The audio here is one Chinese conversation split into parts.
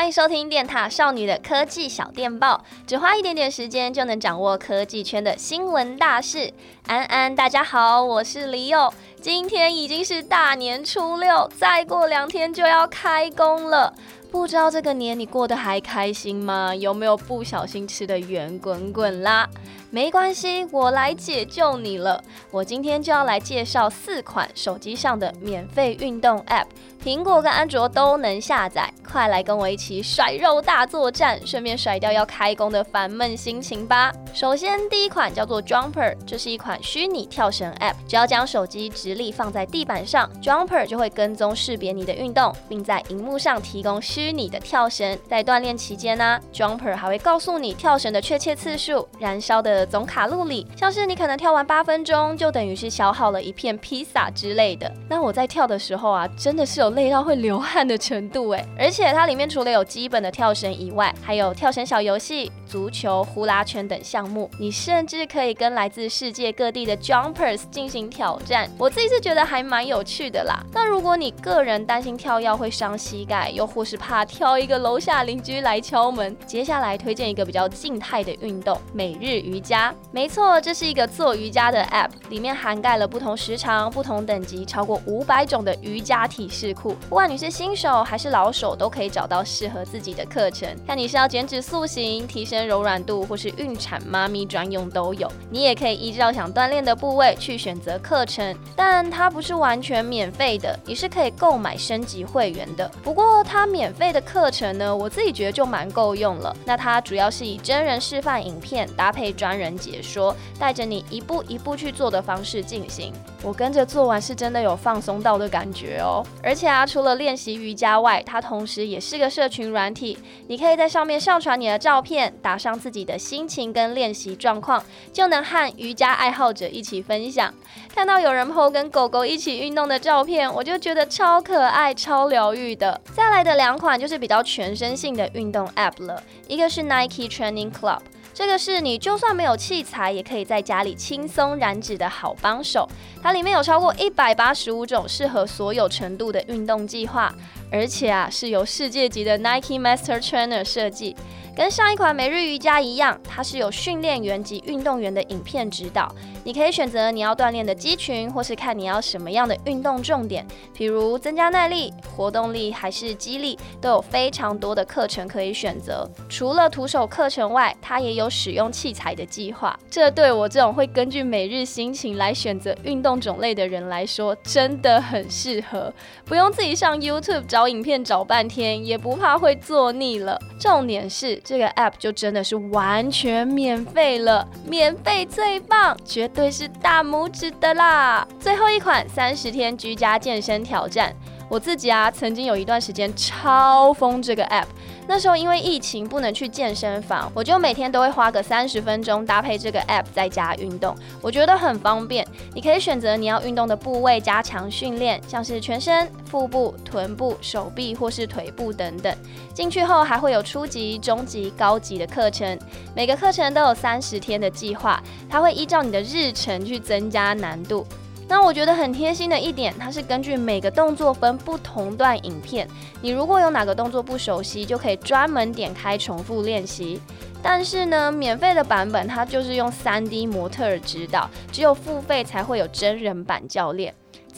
欢迎收听电塔少女的科技小电报，只花一点点时间就能掌握科技圈的新闻大事。安安，大家好，我是李友。今天已经是大年初六，再过两天就要开工了。不知道这个年你过得还开心吗？有没有不小心吃的圆滚滚啦？没关系，我来解救你了。我今天就要来介绍四款手机上的免费运动 App，苹果跟安卓都能下载。快来跟我一起甩肉大作战，顺便甩掉要开工的烦闷心情吧。首先，第一款叫做 Jumper，这是一款虚拟跳绳 App。只要将手机直立放在地板上，Jumper 就会跟踪识别你的运动，并在荧幕上提供虚拟的跳绳。在锻炼期间呢、，Jumper 还会告诉你跳绳的确切次数、燃烧的总卡路里，像是你可能跳完八分钟，就等于是消耗了一片披萨之类的。那我在跳的时候啊，真的是有累到会流汗的程度诶，而且它里面除了有基本的跳绳以外，还有跳绳小游戏、足球、呼啦圈等项目。你甚至可以跟来自世界各地的 Jumpers 进行挑战。我自己是觉得还蛮有趣的啦。那如果你个人担心跳药会伤膝盖，又或是怕挑一个楼下邻居来敲门，接下来推荐一个比较静态的运动——每日瑜伽。没错，这是一个做瑜伽的 App，里面涵盖了不同时长、不同等级、超过五百种的瑜伽体式库。不管你是新手还是老手，都可以找到适合自己的课程。看你是要减脂塑形、提升柔软度，或是孕产妈咪专用都有。你也可以依照想锻炼的部位去选择课程，但它不是完全免费的，你是可以购买升级会员的。不过它免备的课程呢，我自己觉得就蛮够用了。那它主要是以真人示范影片搭配专人解说，带着你一步一步去做的方式进行。我跟着做完是真的有放松到的感觉哦。而且啊，除了练习瑜伽外，它同时也是个社群软体，你可以在上面上传你的照片，打上自己的心情跟练习状况，就能和瑜伽爱好者一起分享。看到有人 po 跟狗狗一起运动的照片，我就觉得超可爱、超疗愈的。再来的两款就是比较全身性的运动 App 了，一个是 Nike Training Club。这个是你就算没有器材，也可以在家里轻松燃脂的好帮手。它里面有超过一百八十五种适合所有程度的运动计划，而且啊是由世界级的 Nike Master Trainer 设计。跟上一款每日瑜伽一样，它是有训练员及运动员的影片指导。你可以选择你要锻炼的肌群，或是看你要什么样的运动重点，比如增加耐力、活动力还是肌力，都有非常多的课程可以选择。除了徒手课程外，它也有使用器材的计划。这对我这种会根据每日心情来选择运动种类的人来说，真的很适合，不用自己上 YouTube 找找影片找半天，也不怕会做腻了。重点是。这个 app 就真的是完全免费了，免费最棒，绝对是大拇指的啦！最后一款三十天居家健身挑战，我自己啊曾经有一段时间超疯这个 app。那时候因为疫情不能去健身房，我就每天都会花个三十分钟搭配这个 app 在家运动，我觉得很方便。你可以选择你要运动的部位加强训练，像是全身、腹部、臀部、手臂或是腿部等等。进去后还会有初级、中级、高级的课程，每个课程都有三十天的计划，它会依照你的日程去增加难度。那我觉得很贴心的一点，它是根据每个动作分不同段影片。你如果有哪个动作不熟悉，就可以专门点开重复练习。但是呢，免费的版本它就是用 3D 模特儿指导，只有付费才会有真人版教练。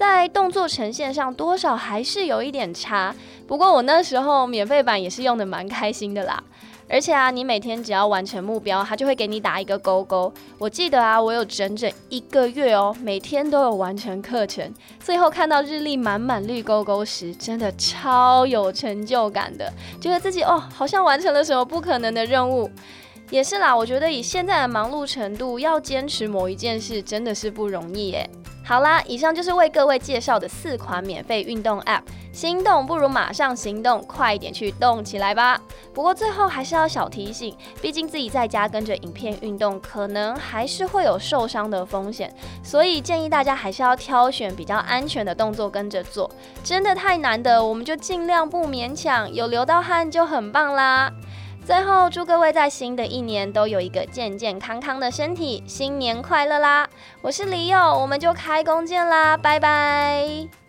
在动作呈现上，多少还是有一点差。不过我那时候免费版也是用得蛮开心的啦。而且啊，你每天只要完成目标，它就会给你打一个勾勾。我记得啊，我有整整一个月哦，每天都有完成课程，最后看到日历满满绿勾勾时，真的超有成就感的，觉得自己哦，好像完成了什么不可能的任务。也是啦，我觉得以现在的忙碌程度，要坚持某一件事真的是不容易耶。好啦，以上就是为各位介绍的四款免费运动 App。心动不如马上行动，快一点去动起来吧。不过最后还是要小提醒，毕竟自己在家跟着影片运动，可能还是会有受伤的风险，所以建议大家还是要挑选比较安全的动作跟着做。真的太难的，我们就尽量不勉强，有流到汗就很棒啦。最后，祝各位在新的一年都有一个健健康康的身体，新年快乐啦！我是李友，我们就开工见啦，拜拜。